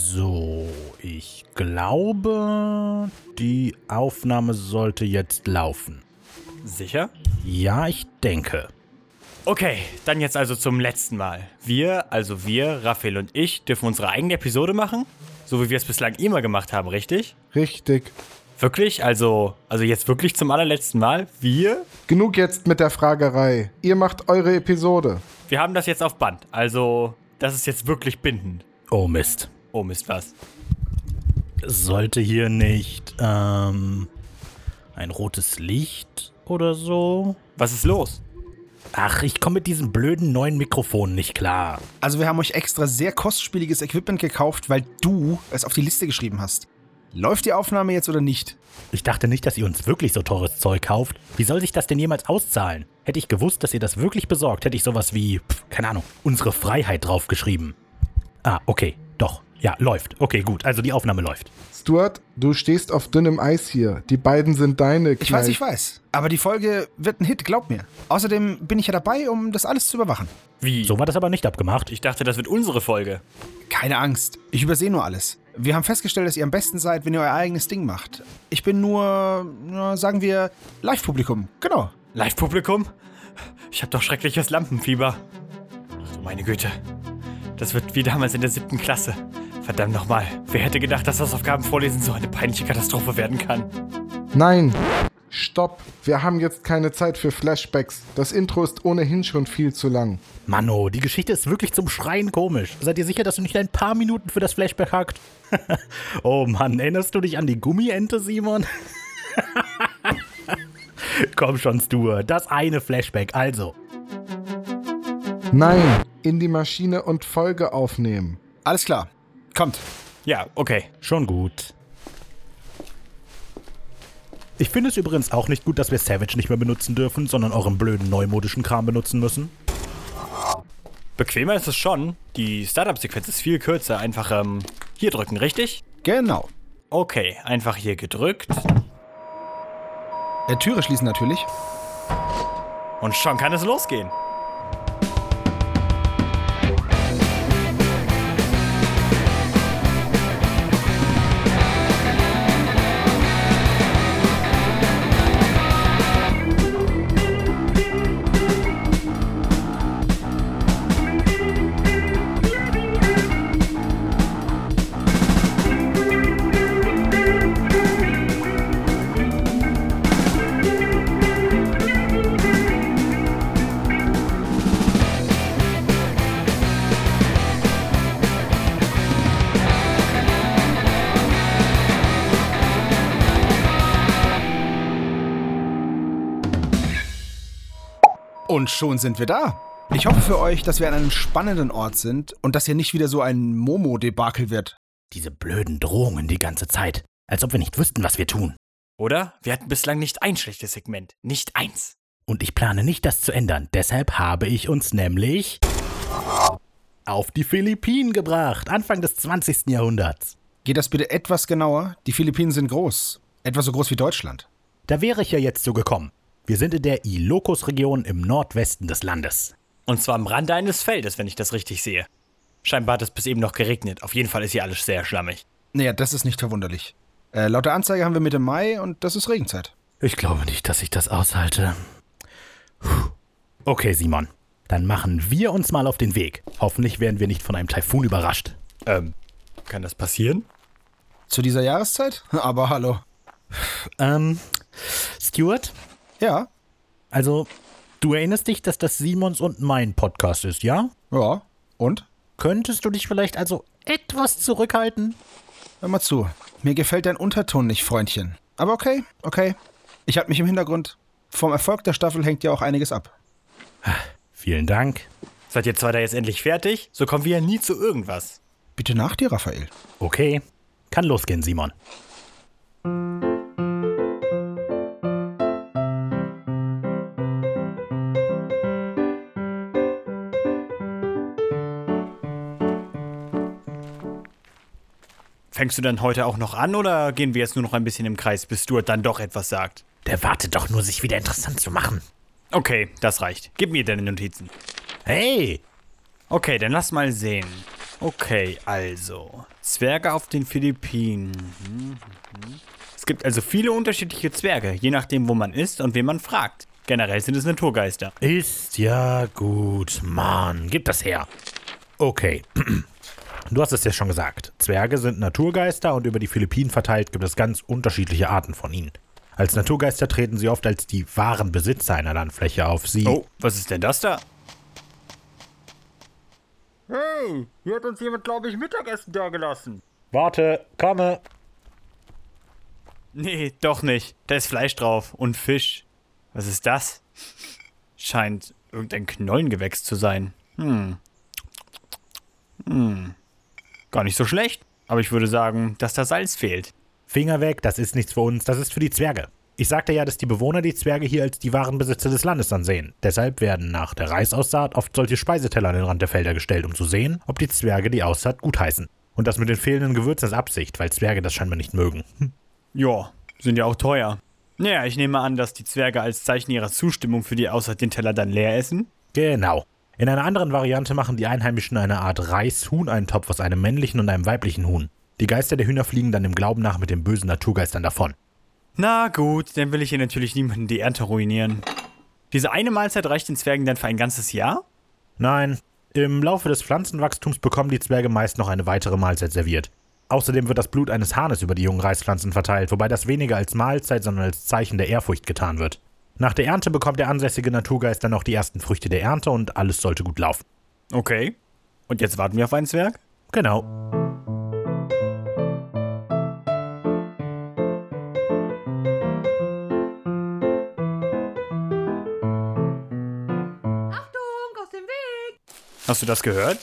So, ich glaube, die Aufnahme sollte jetzt laufen. Sicher? Ja, ich denke. Okay, dann jetzt also zum letzten Mal. Wir, also wir, Raphael und ich, dürfen unsere eigene Episode machen? So wie wir es bislang immer gemacht haben, richtig? Richtig. Wirklich? Also, also jetzt wirklich zum allerletzten Mal? Wir? Genug jetzt mit der Fragerei. Ihr macht eure Episode. Wir haben das jetzt auf Band. Also, das ist jetzt wirklich bindend. Oh Mist. Oh Mist, was? Sollte hier nicht, ähm, ein rotes Licht oder so? Was ist los? Ach, ich komme mit diesem blöden neuen Mikrofon nicht klar. Also wir haben euch extra sehr kostspieliges Equipment gekauft, weil du es auf die Liste geschrieben hast. Läuft die Aufnahme jetzt oder nicht? Ich dachte nicht, dass ihr uns wirklich so teures Zeug kauft. Wie soll sich das denn jemals auszahlen? Hätte ich gewusst, dass ihr das wirklich besorgt, hätte ich sowas wie, pf, keine Ahnung, unsere Freiheit draufgeschrieben. Ah, okay, doch. Ja, läuft. Okay, gut. Also die Aufnahme läuft. Stuart, du stehst auf dünnem Eis hier. Die beiden sind deine. Ich weiß, ich weiß. Aber die Folge wird ein Hit, glaub mir. Außerdem bin ich ja dabei, um das alles zu überwachen. Wie? So war das aber nicht abgemacht. Ich dachte, das wird unsere Folge. Keine Angst. Ich übersehe nur alles. Wir haben festgestellt, dass ihr am besten seid, wenn ihr euer eigenes Ding macht. Ich bin nur, na, sagen wir, Live-Publikum. Genau. Live-Publikum? Ich hab doch schreckliches Lampenfieber. Ach du meine Güte. Das wird wie damals in der siebten Klasse. Verdammt nochmal. Wer hätte gedacht, dass das Aufgabenvorlesen so eine peinliche Katastrophe werden kann? Nein. Stopp. Wir haben jetzt keine Zeit für Flashbacks. Das Intro ist ohnehin schon viel zu lang. Manno, die Geschichte ist wirklich zum Schreien komisch. Seid ihr sicher, dass du nicht ein paar Minuten für das Flashback hackt? oh Mann, erinnerst du dich an die Gummiente, Simon? Komm schon, Stuart. Das eine Flashback, also. Nein. In die Maschine und Folge aufnehmen. Alles klar. Kommt. Ja, okay. Schon gut. Ich finde es übrigens auch nicht gut, dass wir Savage nicht mehr benutzen dürfen, sondern euren blöden neumodischen Kram benutzen müssen. Bequemer ist es schon. Die Startup-Sequenz ist viel kürzer. Einfach ähm, hier drücken, richtig? Genau. Okay, einfach hier gedrückt. Äh, Türe schließen natürlich. Und schon kann es losgehen. Und schon sind wir da. Ich hoffe für euch, dass wir an einem spannenden Ort sind und dass hier nicht wieder so ein Momo-Debakel wird. Diese blöden Drohungen die ganze Zeit. Als ob wir nicht wüssten, was wir tun. Oder? Wir hatten bislang nicht ein schlechtes Segment. Nicht eins. Und ich plane nicht, das zu ändern. Deshalb habe ich uns nämlich auf die Philippinen gebracht. Anfang des 20. Jahrhunderts. Geht das bitte etwas genauer? Die Philippinen sind groß. Etwa so groß wie Deutschland. Da wäre ich ja jetzt so gekommen. Wir sind in der Ilocos-Region im Nordwesten des Landes. Und zwar am Rande eines Feldes, wenn ich das richtig sehe. Scheinbar hat es bis eben noch geregnet. Auf jeden Fall ist hier alles sehr schlammig. Naja, das ist nicht verwunderlich. Äh, laut der Anzeige haben wir Mitte Mai und das ist Regenzeit. Ich glaube nicht, dass ich das aushalte. Puh. Okay, Simon. Dann machen wir uns mal auf den Weg. Hoffentlich werden wir nicht von einem Taifun überrascht. Ähm, kann das passieren? Zu dieser Jahreszeit? Aber hallo. Ähm, Stuart? Ja, Also, du erinnerst dich, dass das Simons und mein Podcast ist, ja? ja. Und? Könntest du dich vielleicht also etwas zurückhalten? Hör mal zu. Mir gefällt dein Unterton nicht, Freundchen. Aber okay, okay. Ich halte mich im Hintergrund. Vom Erfolg der Staffel hängt ja auch einiges ab. Vielen Dank. Seid ihr zwei da jetzt endlich fertig? So kommen wir ja nie zu irgendwas. Bitte nach dir, Raphael. Okay. Kann losgehen, Simon. Fängst du dann heute auch noch an oder gehen wir jetzt nur noch ein bisschen im Kreis, bis Stuart dann doch etwas sagt? Der wartet doch nur, sich wieder interessant zu machen. Okay, das reicht. Gib mir deine Notizen. Hey! Okay, dann lass mal sehen. Okay, also. Zwerge auf den Philippinen. Mhm, mhm. Es gibt also viele unterschiedliche Zwerge, je nachdem, wo man ist und wen man fragt. Generell sind es Naturgeister. Ist ja gut. Mann, gib das her. Okay. Du hast es ja schon gesagt. Zwerge sind Naturgeister und über die Philippinen verteilt gibt es ganz unterschiedliche Arten von ihnen. Als Naturgeister treten sie oft als die wahren Besitzer einer Landfläche auf. Sie. Oh, was ist denn das da? Hey, hier hat uns jemand, glaube ich, Mittagessen dagelassen. Warte, komme. Nee, doch nicht. Da ist Fleisch drauf und Fisch. Was ist das? Scheint irgendein Knollengewächs zu sein. Hm. Hm. Gar nicht so schlecht. Aber ich würde sagen, dass da Salz fehlt. Finger weg, das ist nichts für uns, das ist für die Zwerge. Ich sagte ja, dass die Bewohner die Zwerge hier als die wahren Besitzer des Landes ansehen. Deshalb werden nach der Reisaussaat oft solche Speiseteller an den Rand der Felder gestellt, um zu sehen, ob die Zwerge die Aussaat gutheißen. Und das mit den fehlenden Gewürzen ist Absicht, weil Zwerge das scheinbar nicht mögen. Hm. Ja, sind ja auch teuer. Naja, ich nehme an, dass die Zwerge als Zeichen ihrer Zustimmung für die Aussaat den Teller dann leer essen. Genau. In einer anderen Variante machen die Einheimischen eine Art Reis-Huhn-Eintopf aus einem männlichen und einem weiblichen Huhn. Die Geister der Hühner fliegen dann im Glauben nach mit den bösen Naturgeistern davon. Na gut, dann will ich hier natürlich niemanden die Ernte ruinieren. Diese eine Mahlzeit reicht den Zwergen dann für ein ganzes Jahr? Nein, im Laufe des Pflanzenwachstums bekommen die Zwerge meist noch eine weitere Mahlzeit serviert. Außerdem wird das Blut eines Hahnes über die jungen Reispflanzen verteilt, wobei das weniger als Mahlzeit, sondern als Zeichen der Ehrfurcht getan wird. Nach der Ernte bekommt der ansässige Naturgeist dann noch die ersten Früchte der Ernte und alles sollte gut laufen. Okay. Und jetzt warten wir auf einen Zwerg? Genau. Achtung, aus dem Weg! Hast du das gehört?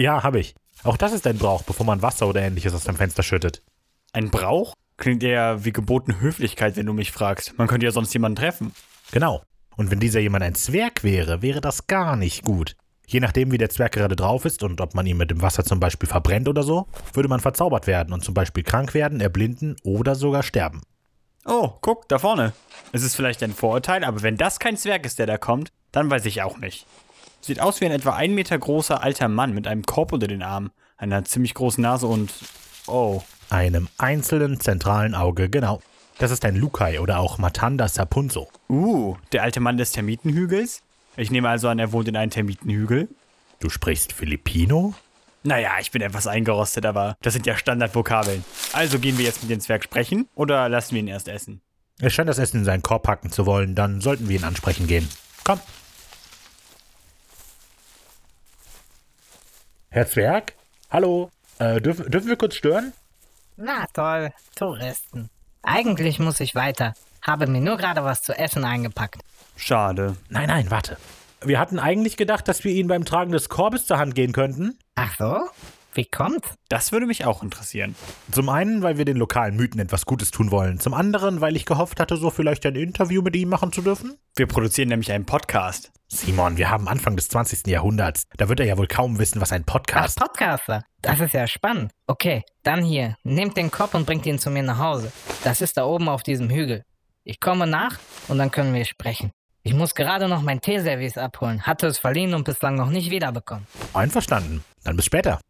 Ja, habe ich. Auch das ist ein Brauch, bevor man Wasser oder ähnliches aus dem Fenster schüttet. Ein Brauch? Klingt eher wie gebotene Höflichkeit, wenn du mich fragst. Man könnte ja sonst jemanden treffen. Genau. Und wenn dieser jemand ein Zwerg wäre, wäre das gar nicht gut. Je nachdem, wie der Zwerg gerade drauf ist und ob man ihn mit dem Wasser zum Beispiel verbrennt oder so, würde man verzaubert werden und zum Beispiel krank werden, erblinden oder sogar sterben. Oh, guck, da vorne. Es ist vielleicht ein Vorurteil, aber wenn das kein Zwerg ist, der da kommt, dann weiß ich auch nicht. Sieht aus wie ein etwa ein Meter großer alter Mann mit einem Korb unter den Armen, einer ziemlich großen Nase und. Oh. Einem einzelnen zentralen Auge, genau. Das ist ein Lukai oder auch Matanda Sapunzo. Uh, der alte Mann des Termitenhügels? Ich nehme also an, er wohnt in einem Termitenhügel. Du sprichst Filipino? Naja, ich bin etwas eingerostet, aber das sind ja Standardvokabeln. Also gehen wir jetzt mit dem Zwerg sprechen oder lassen wir ihn erst essen? Er scheint das Essen in seinen Korb packen zu wollen, dann sollten wir ihn ansprechen gehen. Komm. Herr Zwerg? Hallo? Äh, dürfen, dürfen wir kurz stören? Na toll, Touristen. Eigentlich muss ich weiter. Habe mir nur gerade was zu essen eingepackt. Schade. Nein, nein, warte. Wir hatten eigentlich gedacht, dass wir Ihnen beim Tragen des Korbes zur Hand gehen könnten. Ach so? Wie kommt's? Das würde mich auch interessieren. Zum einen, weil wir den lokalen Mythen etwas Gutes tun wollen. Zum anderen, weil ich gehofft hatte, so vielleicht ein Interview mit ihm machen zu dürfen. Wir produzieren nämlich einen Podcast. Simon, wir haben Anfang des 20. Jahrhunderts. Da wird er ja wohl kaum wissen, was ein Podcast Podcaster. Das ist ja spannend. Okay, dann hier. Nehmt den Kopf und bringt ihn zu mir nach Hause. Das ist da oben auf diesem Hügel. Ich komme nach und dann können wir sprechen. Ich muss gerade noch mein Teeservice abholen. Hatte es verliehen und bislang noch nicht wiederbekommen. Einverstanden. Dann bis später.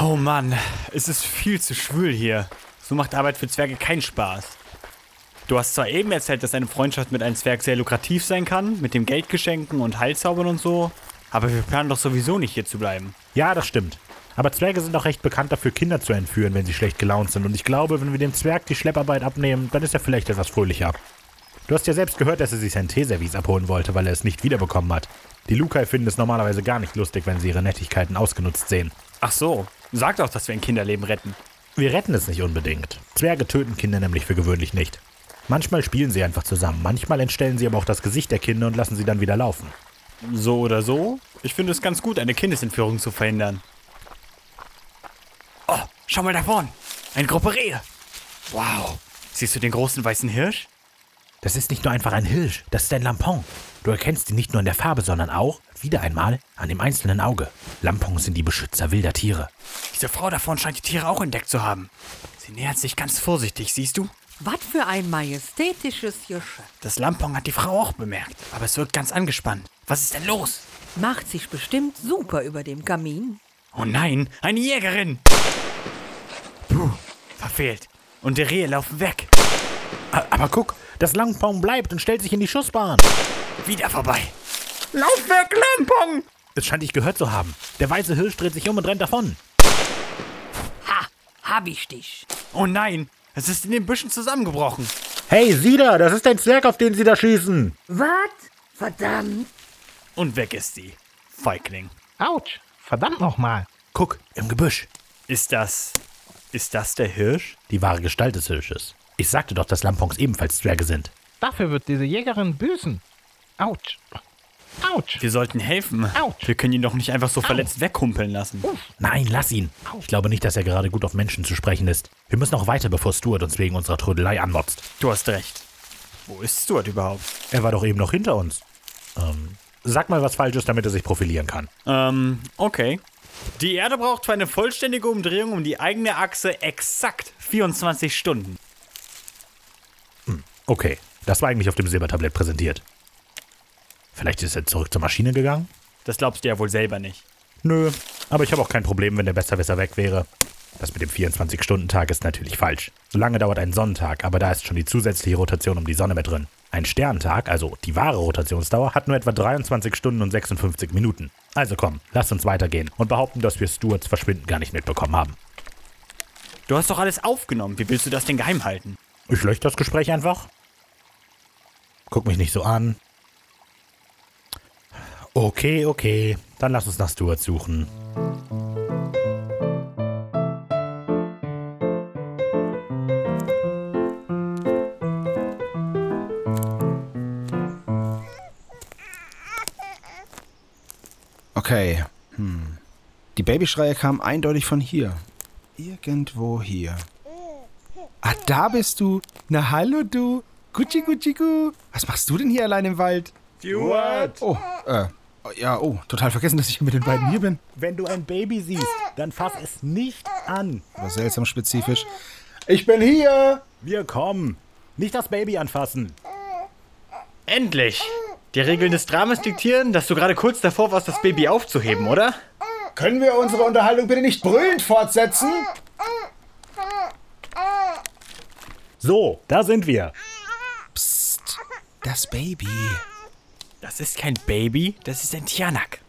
Oh Mann, es ist viel zu schwül hier. So macht Arbeit für Zwerge keinen Spaß. Du hast zwar eben erzählt, dass eine Freundschaft mit einem Zwerg sehr lukrativ sein kann, mit dem Geldgeschenken und Heilzaubern und so, aber wir planen doch sowieso nicht hier zu bleiben. Ja, das stimmt. Aber Zwerge sind auch recht bekannt dafür, Kinder zu entführen, wenn sie schlecht gelaunt sind. Und ich glaube, wenn wir dem Zwerg die Schlepparbeit abnehmen, dann ist er vielleicht etwas fröhlicher. Du hast ja selbst gehört, dass er sich sein Teeservice abholen wollte, weil er es nicht wiederbekommen hat. Die Lukai finden es normalerweise gar nicht lustig, wenn sie ihre Nettigkeiten ausgenutzt sehen. Ach so, sag doch, dass wir ein Kinderleben retten. Wir retten es nicht unbedingt. Zwerge töten Kinder nämlich für gewöhnlich nicht. Manchmal spielen sie einfach zusammen, manchmal entstellen sie aber auch das Gesicht der Kinder und lassen sie dann wieder laufen. So oder so, ich finde es ganz gut, eine Kindesentführung zu verhindern. Oh, schau mal da vorn. Eine Gruppe Rehe. Wow. Siehst du den großen weißen Hirsch? Das ist nicht nur einfach ein Hirsch, das ist ein Lampon. Du erkennst ihn nicht nur in der Farbe, sondern auch, wieder einmal, an dem einzelnen Auge. Lampons sind die Beschützer wilder Tiere. Diese Frau da vorn scheint die Tiere auch entdeckt zu haben. Sie nähert sich ganz vorsichtig, siehst du? Was für ein majestätisches Geschöpf. Das Lampong hat die Frau auch bemerkt, aber es wirkt ganz angespannt. Was ist denn los? Macht sich bestimmt super über dem Kamin. Oh nein, eine Jägerin! Verfehlt. Und die Rehe laufen weg. Aber guck, das Langpong bleibt und stellt sich in die Schussbahn. Wieder vorbei. Lauf weg, Lampong! Es scheint dich gehört zu haben. Der weiße Hirsch dreht sich um und rennt davon. Ha, hab ich dich. Oh nein, es ist in den Büschen zusammengebrochen. Hey, sieh da, das ist ein Zwerg, auf den sie da schießen. Was? Verdammt. Und weg ist sie. Feigling. Autsch, verdammt nochmal. Guck, im Gebüsch. Ist das. Ist das der Hirsch? Die wahre Gestalt des Hirsches. Ich sagte doch, dass Lampongs ebenfalls Zwerge sind. Dafür wird diese Jägerin büßen. Autsch. Autsch. Wir sollten helfen. Autsch. Wir können ihn doch nicht einfach so verletzt weghumpeln lassen. Nein, lass ihn. Ich glaube nicht, dass er gerade gut auf Menschen zu sprechen ist. Wir müssen auch weiter, bevor Stuart uns wegen unserer Trödelei anmotzt. Du hast recht. Wo ist Stuart überhaupt? Er war doch eben noch hinter uns. Ähm, sag mal was Falsches, damit er sich profilieren kann. Ähm, okay. Die Erde braucht für eine vollständige Umdrehung um die eigene Achse exakt 24 Stunden. Okay, das war eigentlich auf dem Silbertablett präsentiert. Vielleicht ist er zurück zur Maschine gegangen? Das glaubst du ja wohl selber nicht. Nö, aber ich habe auch kein Problem, wenn der Besserwisser weg wäre. Das mit dem 24-Stunden-Tag ist natürlich falsch. So lange dauert ein Sonnentag, aber da ist schon die zusätzliche Rotation um die Sonne mit drin. Ein Sterntag, also die wahre Rotationsdauer, hat nur etwa 23 Stunden und 56 Minuten. Also komm, lass uns weitergehen und behaupten, dass wir Stuarts Verschwinden gar nicht mitbekommen haben. Du hast doch alles aufgenommen. Wie willst du das denn geheim halten? Ich lösche das Gespräch einfach. Guck mich nicht so an. Okay, okay. Dann lass uns nach Stuart suchen. Die Babyschreie kamen eindeutig von hier. Irgendwo hier. Ah, da bist du. Na hallo du. Gucci Gucci Gu. Was machst du denn hier allein im Wald? Stuart! Oh, äh. Ja, oh, total vergessen, dass ich mit den beiden hier bin. Wenn du ein Baby siehst, dann fass es nicht an. Aber seltsam spezifisch. Ich bin hier. Wir kommen. Nicht das Baby anfassen. Endlich! Die Regeln des Dramas diktieren, dass du gerade kurz davor warst, das Baby aufzuheben, oder? Können wir unsere Unterhaltung bitte nicht brüllend fortsetzen? So, da sind wir. Psst. Das Baby. Das ist kein Baby, das ist ein Tianak.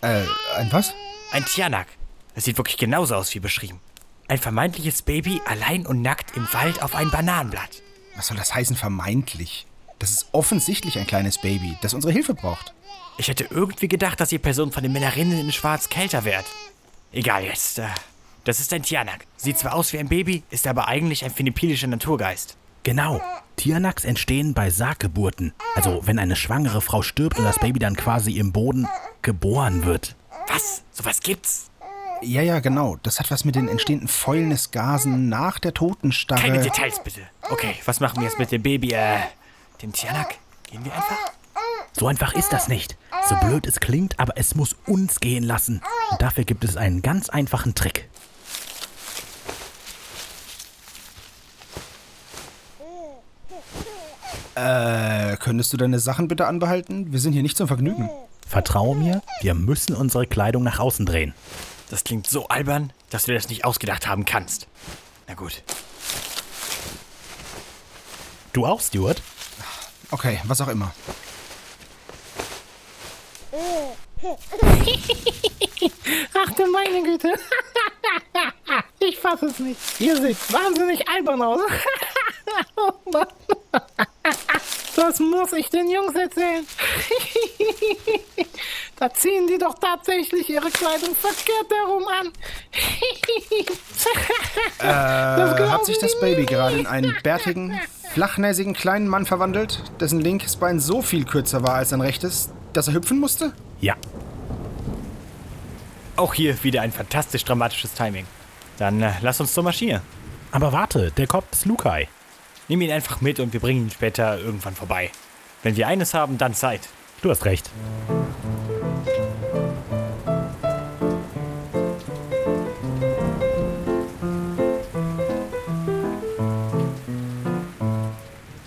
Äh, ein was? Ein Tianak. Das sieht wirklich genauso aus wie beschrieben. Ein vermeintliches Baby allein und nackt im Wald auf ein Bananenblatt. Was soll das heißen, vermeintlich? Das ist offensichtlich ein kleines Baby, das unsere Hilfe braucht. Ich hätte irgendwie gedacht, dass ihr Person von den Männerinnen in Schwarz kälter wärt. Egal jetzt. Äh, das ist ein Tianak. Sieht zwar aus wie ein Baby, ist aber eigentlich ein philippinischer Naturgeist. Genau. Tiernacks entstehen bei Sarggeburten. Also, wenn eine schwangere Frau stirbt und das Baby dann quasi im Boden geboren wird. Was? Sowas gibt's? Ja, ja, genau. Das hat was mit den entstehenden Fäulnisgasen nach der Totenstarre. Keine Details bitte. Okay, was machen wir jetzt mit dem Baby, äh, dem Tianak? Gehen wir einfach? So einfach ist das nicht. So blöd es klingt, aber es muss uns gehen lassen. Und dafür gibt es einen ganz einfachen Trick. Äh, könntest du deine Sachen bitte anbehalten? Wir sind hier nicht zum Vergnügen. Vertraue mir, wir müssen unsere Kleidung nach außen drehen. Das klingt so albern, dass du dir das nicht ausgedacht haben kannst. Na gut. Du auch, Stuart? Okay, was auch immer. Ach du meine Güte. Ich fasse es nicht. Ihr seht wahnsinnig albern aus. Oh Mann. Das muss ich den Jungs erzählen. Da ziehen die doch tatsächlich ihre Kleidung verkehrt herum an. Äh, hat sich das Baby nie. gerade in einen bärtigen, flachnäsigen kleinen Mann verwandelt, dessen linkes Bein so viel kürzer war als sein rechtes, dass er hüpfen musste? Ja. Auch hier wieder ein fantastisch dramatisches Timing. Dann äh, lass uns zur Maschine. Aber warte, der Kopf ist Lukai. Nimm ihn einfach mit und wir bringen ihn später irgendwann vorbei. Wenn wir eines haben, dann Zeit. Du hast recht.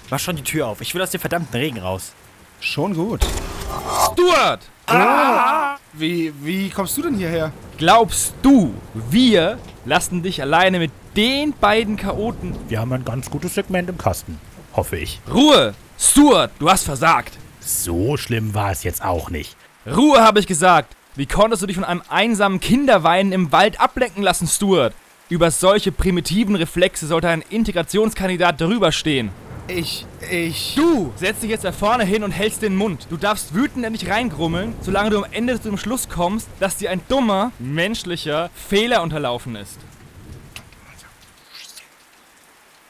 Mach schon die Tür auf. Ich will aus dem verdammten Regen raus. Schon gut. Stuart! Wie, wie kommst du denn hierher? Glaubst du, wir lassen dich alleine mit den beiden Chaoten? Wir haben ein ganz gutes Segment im Kasten. Hoffe ich. Ruhe! Stuart, du hast versagt! So schlimm war es jetzt auch nicht. Ruhe, habe ich gesagt! Wie konntest du dich von einem einsamen Kinderweinen im Wald ablenken lassen, Stuart? Über solche primitiven Reflexe sollte ein Integrationskandidat drüber stehen. Ich, ich. Du setzt dich jetzt da vorne hin und hältst den Mund. Du darfst wütend in dich reingrummeln, solange du am Ende zum Schluss kommst, dass dir ein dummer, menschlicher Fehler unterlaufen ist.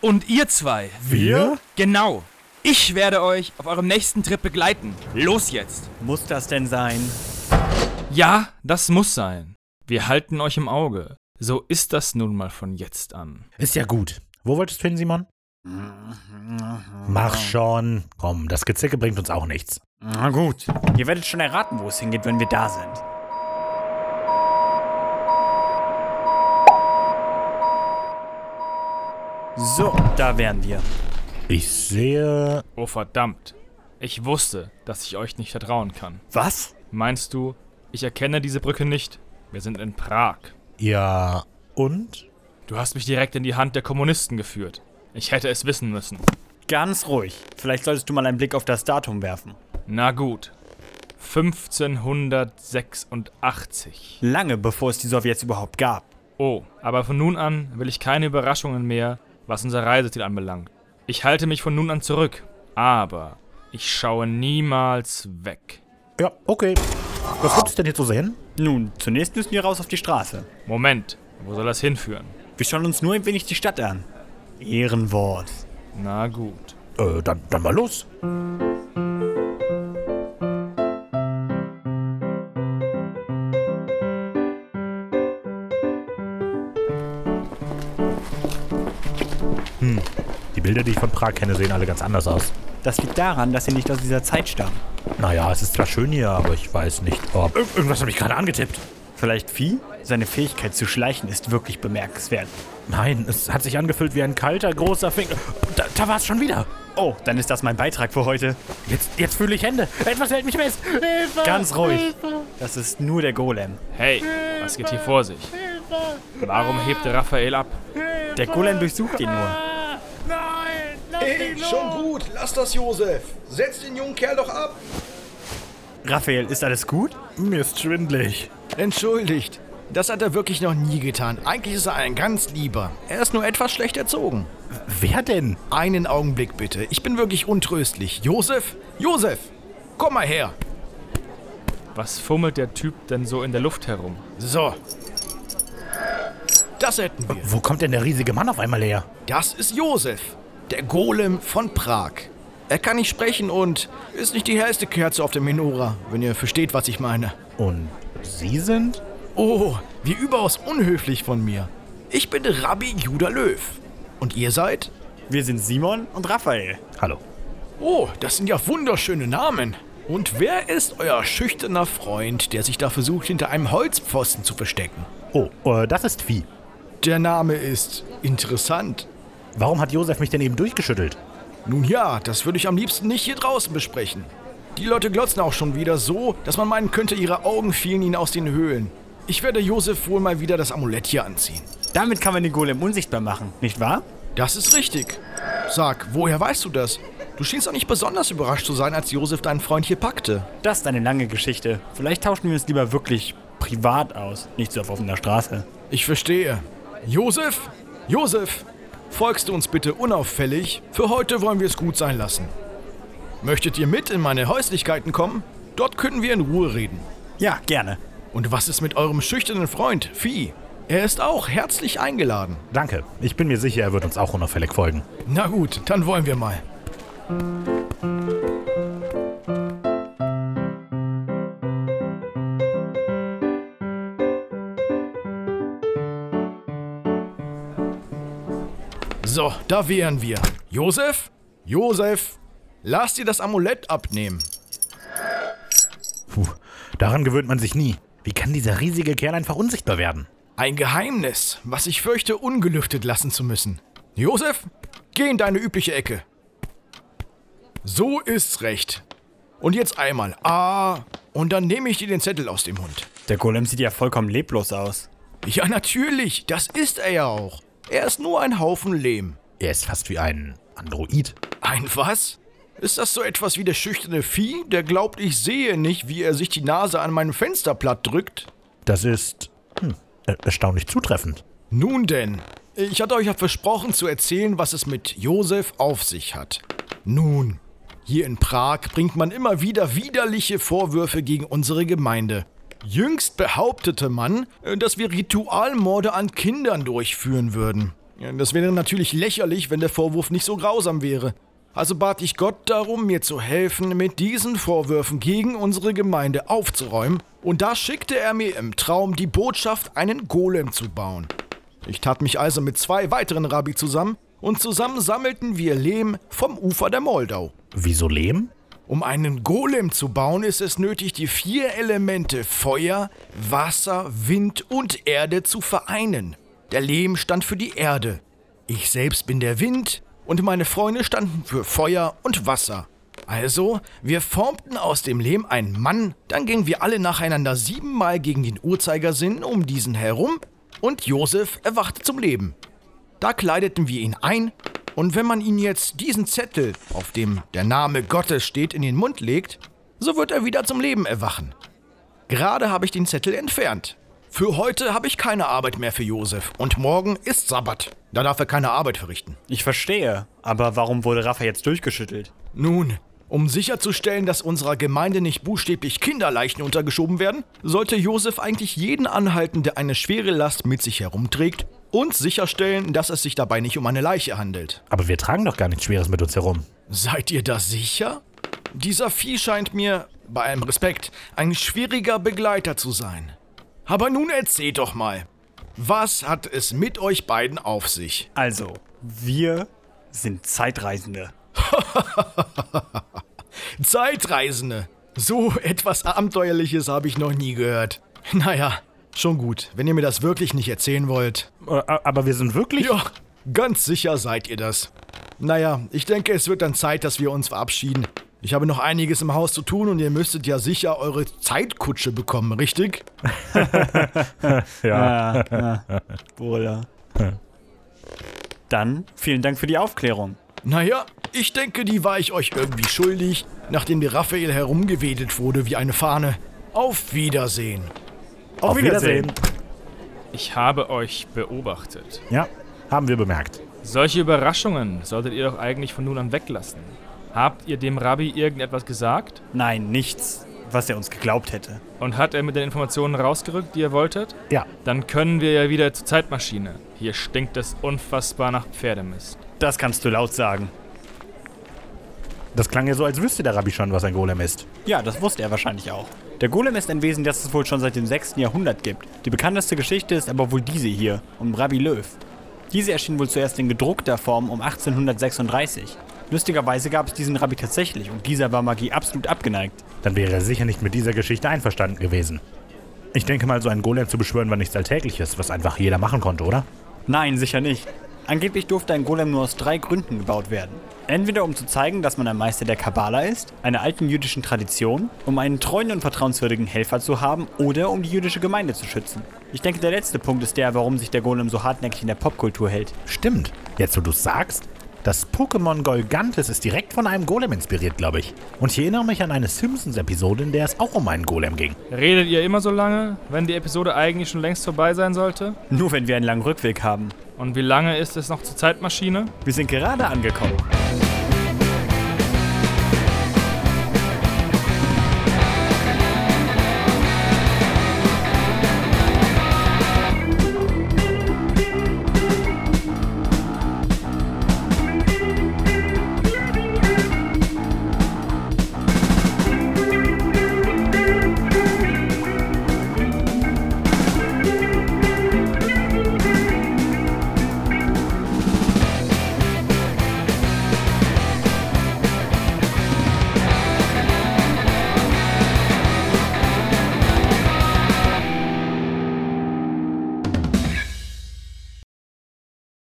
Und ihr zwei. Wir? Genau. Ich werde euch auf eurem nächsten Trip begleiten. Los jetzt. Muss das denn sein? Ja, das muss sein. Wir halten euch im Auge. So ist das nun mal von jetzt an. Ist ja gut. Wo wolltest du hin, Simon? Mach schon. Komm, das Gezicke bringt uns auch nichts. Na gut. Ihr werdet schon erraten, wo es hingeht, wenn wir da sind. So, da wären wir. Ich sehe. Oh verdammt. Ich wusste, dass ich euch nicht vertrauen kann. Was? Meinst du, ich erkenne diese Brücke nicht? Wir sind in Prag. Ja. Und? Du hast mich direkt in die Hand der Kommunisten geführt. Ich hätte es wissen müssen. Ganz ruhig. Vielleicht solltest du mal einen Blick auf das Datum werfen. Na gut. 1586. Lange bevor es die Sowjets überhaupt gab. Oh, aber von nun an will ich keine Überraschungen mehr, was unser Reiseziel anbelangt. Ich halte mich von nun an zurück, aber ich schaue niemals weg. Ja, okay. Was gibt es denn hier zu sehen? Nun, zunächst müssen wir raus auf die Straße. Moment, wo soll das hinführen? Wir schauen uns nur ein wenig die Stadt an. Ehrenwort. Na gut. Äh, dann, dann mal los. Hm, die Bilder, die ich von Prag kenne, sehen alle ganz anders aus. Das liegt daran, dass sie nicht aus dieser Zeit stammen. Naja, es ist zwar schön hier, aber ich weiß nicht, ob... Ir irgendwas hat mich gerade angetippt. Vielleicht Vieh? Seine Fähigkeit zu schleichen ist wirklich bemerkenswert. Nein, es hat sich angefühlt wie ein kalter, großer Finger. Da, da war es schon wieder. Oh, dann ist das mein Beitrag für heute. Jetzt, jetzt fühle ich Hände. Etwas hält mich fest. Hilfe! Ganz ruhig. Das ist nur der Golem. Hey, was geht hier vor sich? Warum hebt der Raphael ab? Der Golem durchsucht ihn nur. Ey, schon gut. Lass das, Josef. Setz den jungen Kerl doch ab. Raphael, ist alles gut? Mir ist schwindlig. Entschuldigt. Das hat er wirklich noch nie getan. Eigentlich ist er ein ganz lieber. Er ist nur etwas schlecht erzogen. Wer denn? Einen Augenblick bitte. Ich bin wirklich untröstlich. Josef? Josef! Komm mal her. Was fummelt der Typ denn so in der Luft herum? So. Das hätten wir. Wo kommt denn der riesige Mann auf einmal her? Das ist Josef. Der Golem von Prag. Er kann nicht sprechen und ist nicht die hellste Kerze auf der Menora, wenn ihr versteht, was ich meine. Und Sie sind? Oh, wie überaus unhöflich von mir. Ich bin Rabbi Judah Löw. Und ihr seid? Wir sind Simon und Raphael. Hallo. Oh, das sind ja wunderschöne Namen. Und wer ist euer schüchterner Freund, der sich da versucht, hinter einem Holzpfosten zu verstecken? Oh, äh, das ist Vieh. Der Name ist interessant. Warum hat Josef mich denn eben durchgeschüttelt? Nun ja, das würde ich am liebsten nicht hier draußen besprechen. Die Leute glotzen auch schon wieder so, dass man meinen könnte, ihre Augen fielen ihnen aus den Höhlen. Ich werde Josef wohl mal wieder das Amulett hier anziehen. Damit kann man den Golem unsichtbar machen, nicht wahr? Das ist richtig. Sag, woher weißt du das? Du schienst doch nicht besonders überrascht zu sein, als Josef deinen Freund hier packte. Das ist eine lange Geschichte. Vielleicht tauschen wir uns lieber wirklich privat aus, nicht so auf offener Straße. Ich verstehe. Josef? Josef! Folgst du uns bitte unauffällig? Für heute wollen wir es gut sein lassen. Möchtet ihr mit in meine Häuslichkeiten kommen? Dort können wir in Ruhe reden. Ja, gerne. Und was ist mit eurem schüchternen Freund, Vieh? Er ist auch herzlich eingeladen. Danke. Ich bin mir sicher, er wird uns auch unauffällig folgen. Na gut, dann wollen wir mal. So, da wären wir. Josef? Josef? Lass dir das Amulett abnehmen. Puh, daran gewöhnt man sich nie. Wie kann dieser riesige Kerl einfach unsichtbar werden? Ein Geheimnis, was ich fürchte, ungelüftet lassen zu müssen. Josef, geh in deine übliche Ecke. So ist's recht. Und jetzt einmal A und dann nehme ich dir den Zettel aus dem Mund. Der Golem sieht ja vollkommen leblos aus. Ja, natürlich, das ist er ja auch. Er ist nur ein Haufen Lehm. Er ist fast wie ein Android. Ein was? Ist das so etwas wie der schüchterne Vieh, der glaubt, ich sehe nicht, wie er sich die Nase an meinem Fensterblatt drückt? Das ist hm, er- erstaunlich zutreffend. Nun denn, ich hatte euch ja versprochen zu erzählen, was es mit Josef auf sich hat. Nun, hier in Prag bringt man immer wieder widerliche Vorwürfe gegen unsere Gemeinde. Jüngst behauptete man, dass wir Ritualmorde an Kindern durchführen würden. Das wäre natürlich lächerlich, wenn der Vorwurf nicht so grausam wäre. Also bat ich Gott darum, mir zu helfen, mit diesen Vorwürfen gegen unsere Gemeinde aufzuräumen, und da schickte er mir im Traum die Botschaft, einen Golem zu bauen. Ich tat mich also mit zwei weiteren Rabbi zusammen und zusammen sammelten wir Lehm vom Ufer der Moldau. Wieso Lehm? Um einen Golem zu bauen, ist es nötig, die vier Elemente Feuer, Wasser, Wind und Erde zu vereinen. Der Lehm stand für die Erde. Ich selbst bin der Wind und meine Freunde standen für Feuer und Wasser. Also, wir formten aus dem Lehm einen Mann, dann gingen wir alle nacheinander siebenmal gegen den Uhrzeigersinn um diesen herum und Josef erwachte zum Leben. Da kleideten wir ihn ein, und wenn man ihn jetzt diesen Zettel, auf dem der Name Gottes steht, in den Mund legt, so wird er wieder zum Leben erwachen. Gerade habe ich den Zettel entfernt. Für heute habe ich keine Arbeit mehr für Josef und morgen ist Sabbat. Da darf er keine Arbeit verrichten. Ich verstehe, aber warum wurde Rafa jetzt durchgeschüttelt? Nun, um sicherzustellen, dass unserer Gemeinde nicht buchstäblich Kinderleichen untergeschoben werden, sollte Josef eigentlich jeden anhalten, der eine schwere Last mit sich herumträgt und sicherstellen, dass es sich dabei nicht um eine Leiche handelt. Aber wir tragen doch gar nichts Schweres mit uns herum. Seid ihr da sicher? Dieser Vieh scheint mir, bei allem Respekt, ein schwieriger Begleiter zu sein. Aber nun erzählt doch mal, was hat es mit euch beiden auf sich? Also, wir sind Zeitreisende. Zeitreisende. So etwas Abenteuerliches habe ich noch nie gehört. Naja, schon gut, wenn ihr mir das wirklich nicht erzählen wollt. Aber wir sind wirklich. Ja, ganz sicher seid ihr das. Naja, ich denke, es wird dann Zeit, dass wir uns verabschieden. Ich habe noch einiges im Haus zu tun und ihr müsstet ja sicher eure Zeitkutsche bekommen, richtig? Ja. ja. Wohl, ja. Dann vielen Dank für die Aufklärung. Naja, ich denke, die war ich euch irgendwie schuldig, nachdem die Raphael herumgewedelt wurde wie eine Fahne. Auf Wiedersehen. Auf Wiedersehen. Ich habe euch beobachtet. Ja, haben wir bemerkt. Solche Überraschungen solltet ihr doch eigentlich von nun an weglassen. Habt ihr dem Rabbi irgendetwas gesagt? Nein, nichts, was er uns geglaubt hätte. Und hat er mit den Informationen rausgerückt, die ihr wolltet? Ja. Dann können wir ja wieder zur Zeitmaschine. Hier stinkt es unfassbar nach Pferdemist. Das kannst du laut sagen. Das klang ja so, als wüsste der Rabbi schon, was ein Golem ist. Ja, das wusste er wahrscheinlich auch. Der Golem ist ein Wesen, das es wohl schon seit dem 6. Jahrhundert gibt. Die bekannteste Geschichte ist aber wohl diese hier, um Rabbi Löw. Diese erschien wohl zuerst in gedruckter Form um 1836. Lustigerweise gab es diesen Rabbi tatsächlich und dieser war Magie absolut abgeneigt. Dann wäre er sicher nicht mit dieser Geschichte einverstanden gewesen. Ich denke mal, so einen Golem zu beschwören war nichts Alltägliches, was einfach jeder machen konnte, oder? Nein, sicher nicht. Angeblich durfte ein Golem nur aus drei Gründen gebaut werden. Entweder um zu zeigen, dass man ein Meister der Kabbala ist, einer alten jüdischen Tradition, um einen treuen und vertrauenswürdigen Helfer zu haben oder um die jüdische Gemeinde zu schützen. Ich denke, der letzte Punkt ist der, warum sich der Golem so hartnäckig in der Popkultur hält. Stimmt. Jetzt, wo du sagst, das Pokémon Golgantes ist direkt von einem Golem inspiriert, glaube ich. Und ich erinnere mich an eine Simpsons-Episode, in der es auch um einen Golem ging. Redet ihr immer so lange, wenn die Episode eigentlich schon längst vorbei sein sollte? Nur wenn wir einen langen Rückweg haben. Und wie lange ist es noch zur Zeitmaschine? Wir sind gerade angekommen.